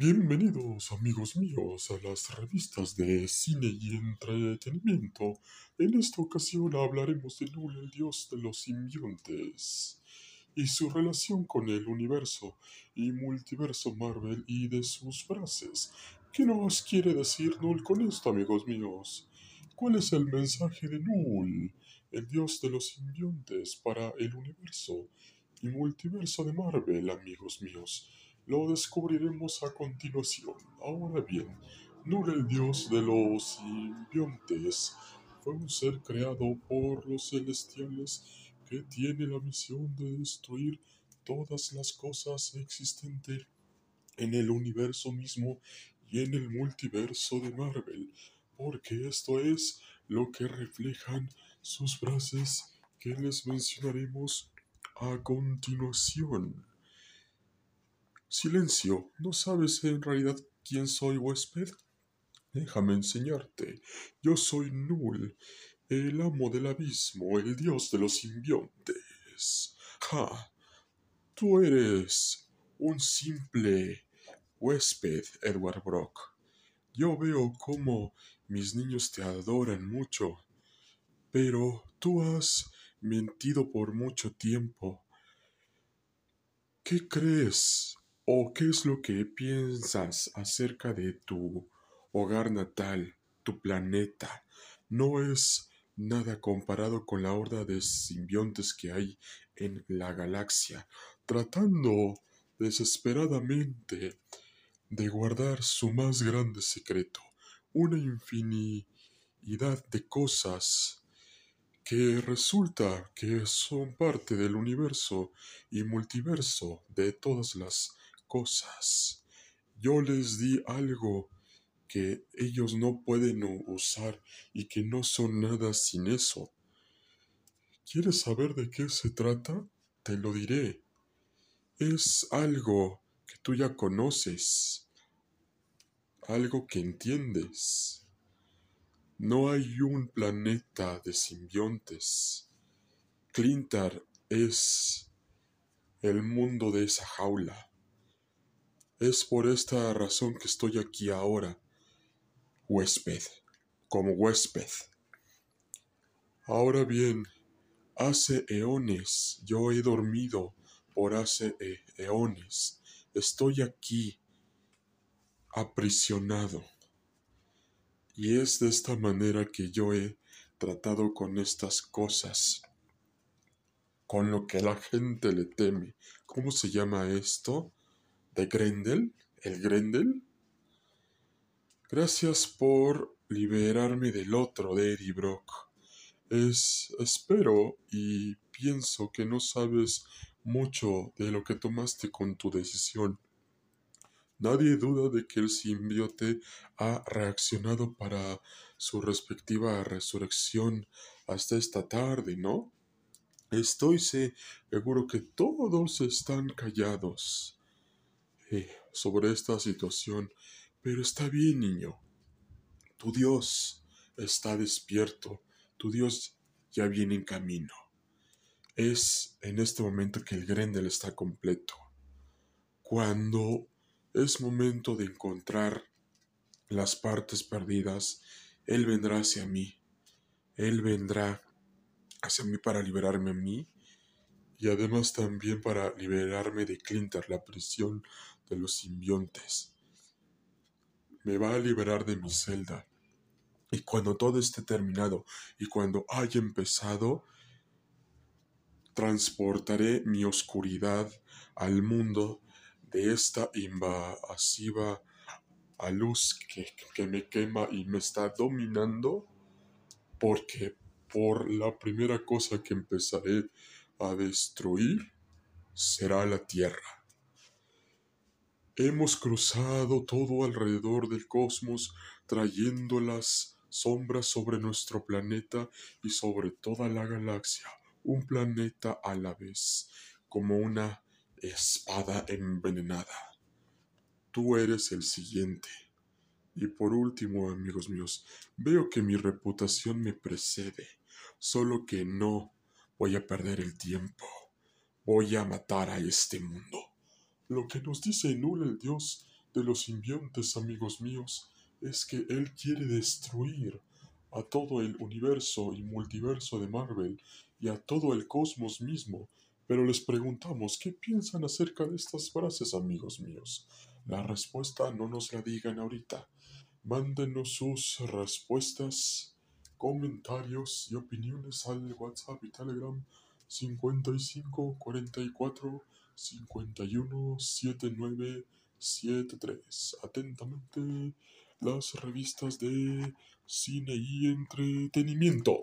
Bienvenidos amigos míos a las revistas de cine y entretenimiento. En esta ocasión hablaremos de Null, el dios de los simbiontes, y su relación con el universo y multiverso Marvel y de sus frases. ¿Qué nos quiere decir Null con esto amigos míos? ¿Cuál es el mensaje de Null, el dios de los simbiontes, para el universo y multiverso de Marvel amigos míos? Lo descubriremos a continuación. Ahora bien, Nur el dios de los simbiontes fue un ser creado por los celestiales que tiene la misión de destruir todas las cosas existentes en el universo mismo y en el multiverso de Marvel, porque esto es lo que reflejan sus frases que les mencionaremos a continuación. Silencio, ¿no sabes en realidad quién soy, huésped? Déjame enseñarte. Yo soy Null, el amo del abismo, el dios de los simbiontes. ¡Ja! Tú eres un simple huésped, Edward Brock. Yo veo cómo mis niños te adoran mucho, pero tú has mentido por mucho tiempo. ¿Qué crees ¿O qué es lo que piensas acerca de tu hogar natal, tu planeta? No es nada comparado con la horda de simbiontes que hay en la galaxia, tratando desesperadamente de guardar su más grande secreto, una infinidad de cosas que resulta que son parte del universo y multiverso de todas las cosas. Yo les di algo que ellos no pueden usar y que no son nada sin eso. ¿Quieres saber de qué se trata? Te lo diré. Es algo que tú ya conoces, algo que entiendes. No hay un planeta de simbiontes. Clintar es el mundo de esa jaula. Es por esta razón que estoy aquí ahora, huésped, como huésped. Ahora bien, hace eones yo he dormido por hace e-, eones. Estoy aquí, aprisionado. Y es de esta manera que yo he tratado con estas cosas, con lo que la gente le teme. ¿Cómo se llama esto? De Grendel, el Grendel. Gracias por liberarme del otro de Eddie Brock. Es, espero y pienso que no sabes mucho de lo que tomaste con tu decisión. Nadie duda de que el simbiote ha reaccionado para su respectiva resurrección hasta esta tarde, ¿no? Estoy seguro que todos están callados. Eh, sobre esta situación, pero está bien, niño. Tu Dios está despierto, tu Dios ya viene en camino. Es en este momento que el Grendel está completo. Cuando es momento de encontrar las partes perdidas, Él vendrá hacia mí. Él vendrá hacia mí para liberarme a mí y además también para liberarme de Clinter, la prisión de los simbiontes. Me va a liberar de mi celda. Y cuando todo esté terminado y cuando haya empezado, transportaré mi oscuridad al mundo de esta invasiva luz que, que me quema y me está dominando, porque por la primera cosa que empezaré a destruir será la tierra. Hemos cruzado todo alrededor del cosmos, trayendo las sombras sobre nuestro planeta y sobre toda la galaxia, un planeta a la vez, como una espada envenenada. Tú eres el siguiente. Y por último, amigos míos, veo que mi reputación me precede, solo que no voy a perder el tiempo. Voy a matar a este mundo. Lo que nos dice Nul el dios de los simbiontes, amigos míos, es que él quiere destruir a todo el universo y multiverso de Marvel y a todo el cosmos mismo. Pero les preguntamos, ¿qué piensan acerca de estas frases, amigos míos? La respuesta no nos la digan ahorita. Mándenos sus respuestas, comentarios y opiniones al WhatsApp y Telegram 55 44 51 79 73. Atentamente, las revistas de cine y entretenimiento.